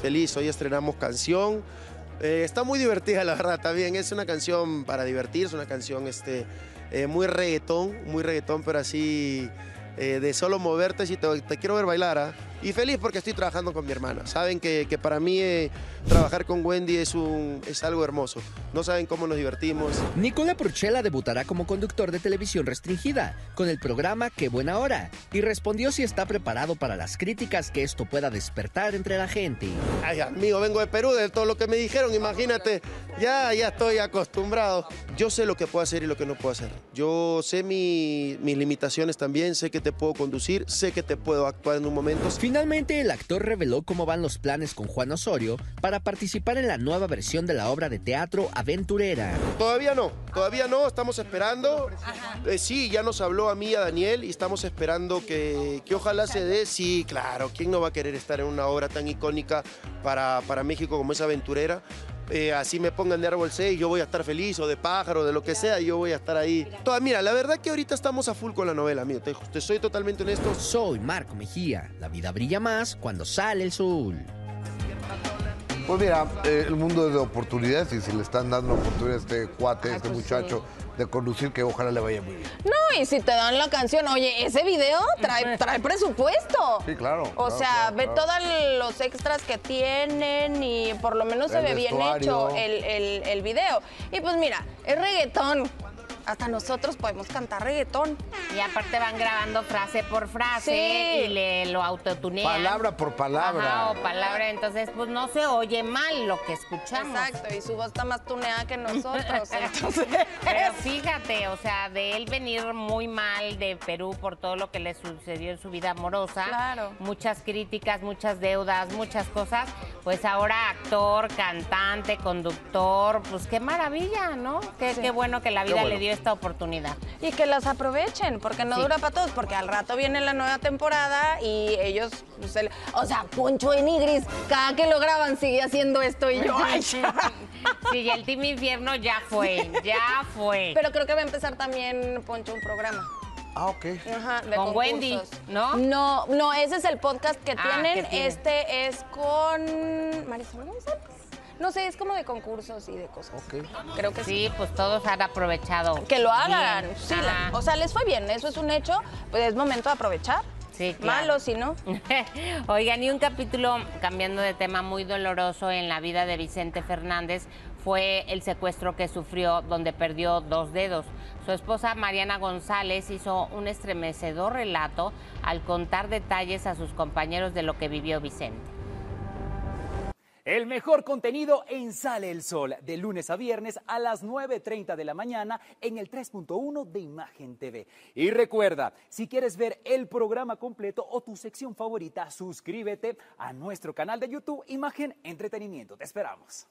feliz. Hoy estrenamos canción. Eh, está muy divertida, la verdad, también. Es una canción para divertirse, una canción este, eh, muy reggaetón, muy reggaetón, pero así eh, de solo moverte si te, te quiero ver bailar. Y feliz porque estoy trabajando con mi hermana. Saben que, que para mí eh, trabajar con Wendy es, un, es algo hermoso. No saben cómo nos divertimos. Nicola Porchela debutará como conductor de televisión restringida con el programa Qué buena hora y respondió si está preparado para las críticas que esto pueda despertar entre la gente. Ay, amigo, vengo de Perú, de todo lo que me dijeron, imagínate. Ya, ya estoy acostumbrado. Yo sé lo que puedo hacer y lo que no puedo hacer. Yo sé mi- mis limitaciones también, sé que te puedo conducir, sé que te puedo actuar en un momento. Finalmente, el actor reveló cómo van los planes con Juan Osorio para participar en la nueva versión de la obra de teatro Aventurera. Todavía no, todavía no, estamos esperando. Eh, sí, ya nos habló a mí, a Daniel, y estamos esperando que, que ojalá se dé. Sí, claro, ¿quién no va a querer estar en una obra tan icónica para, para México como es Aventurera? Eh, así me pongan de árbol 6, yo voy a estar feliz, o de pájaro, de lo que sea, yo voy a estar ahí. Toda, mira, la verdad que ahorita estamos a full con la novela, amigo, te, te soy totalmente honesto. Soy Marco Mejía. La vida brilla más cuando sale el sol. Pues mira, eh, el mundo es de oportunidades y si le están dando la oportunidad a este cuate, a este pues muchacho, de conducir, que ojalá le vaya muy bien. No, y si te dan la canción, oye, ese video trae, trae presupuesto. Sí, claro. O claro, sea, claro, ve claro. todos los extras que tienen y por lo menos se ve bien hecho el, el- el video. Y pues mira, es reggaetón. Hasta nosotros podemos cantar reggaetón. Y aparte van grabando frase por frase Sí. y le lo autotunean. Palabra por palabra. Ajá, o palabra, entonces pues no se oye mal lo que escuchamos. Exacto, y su voz está más tuneada que nosotros. Entonces, Pero fíjate, o sea, de él venir muy mal de Perú por todo lo que le sucedió en su vida amorosa, Claro. muchas críticas, muchas deudas, muchas cosas, pues ahora actor, cantante, conductor, pues qué maravilla, ¿no? Qué, qué bueno que la vida bueno. le dio esta oportunidad. y que las aprovechen, porque no Sí. dura para todos, porque al rato viene la nueva temporada y ellos, pues, el- o sea, Poncho de Nigris, cada que lo graban sigue haciendo esto y yo, ay, ya. Sí, y el Team Infierno ya fue, ya fue. Pero creo que va a empezar también Poncho un programa. Ah, ok. Ajá, de Con concursos. Wendy, ¿no? No, no, ese es el podcast que Ah, tienen. que tienen. Este es con Marisol González. No sé, es como de concursos y de cosas. Ok. Creo que sí. Sí, pues todos han aprovechado. Que lo hagan. bien. Sí, la- Ajá. o sea, les fue bien, eso es un hecho. Pues es momento de aprovechar. Sí, claro. Malo si no. Oigan, y un capítulo, cambiando de tema, muy doloroso en la vida de Vicente Fernández fue el secuestro que sufrió donde perdió dos dedos. Su esposa Mariana González hizo un estremecedor relato al contar detalles a sus compañeros de lo que vivió Vicente. El mejor contenido en Sale el Sol, de lunes a viernes a las 9.30 de la mañana en el 3.1 de Imagen TV. Y recuerda, si quieres ver el programa completo o tu sección favorita, suscríbete a nuestro canal de YouTube Imagen Entretenimiento. Te esperamos.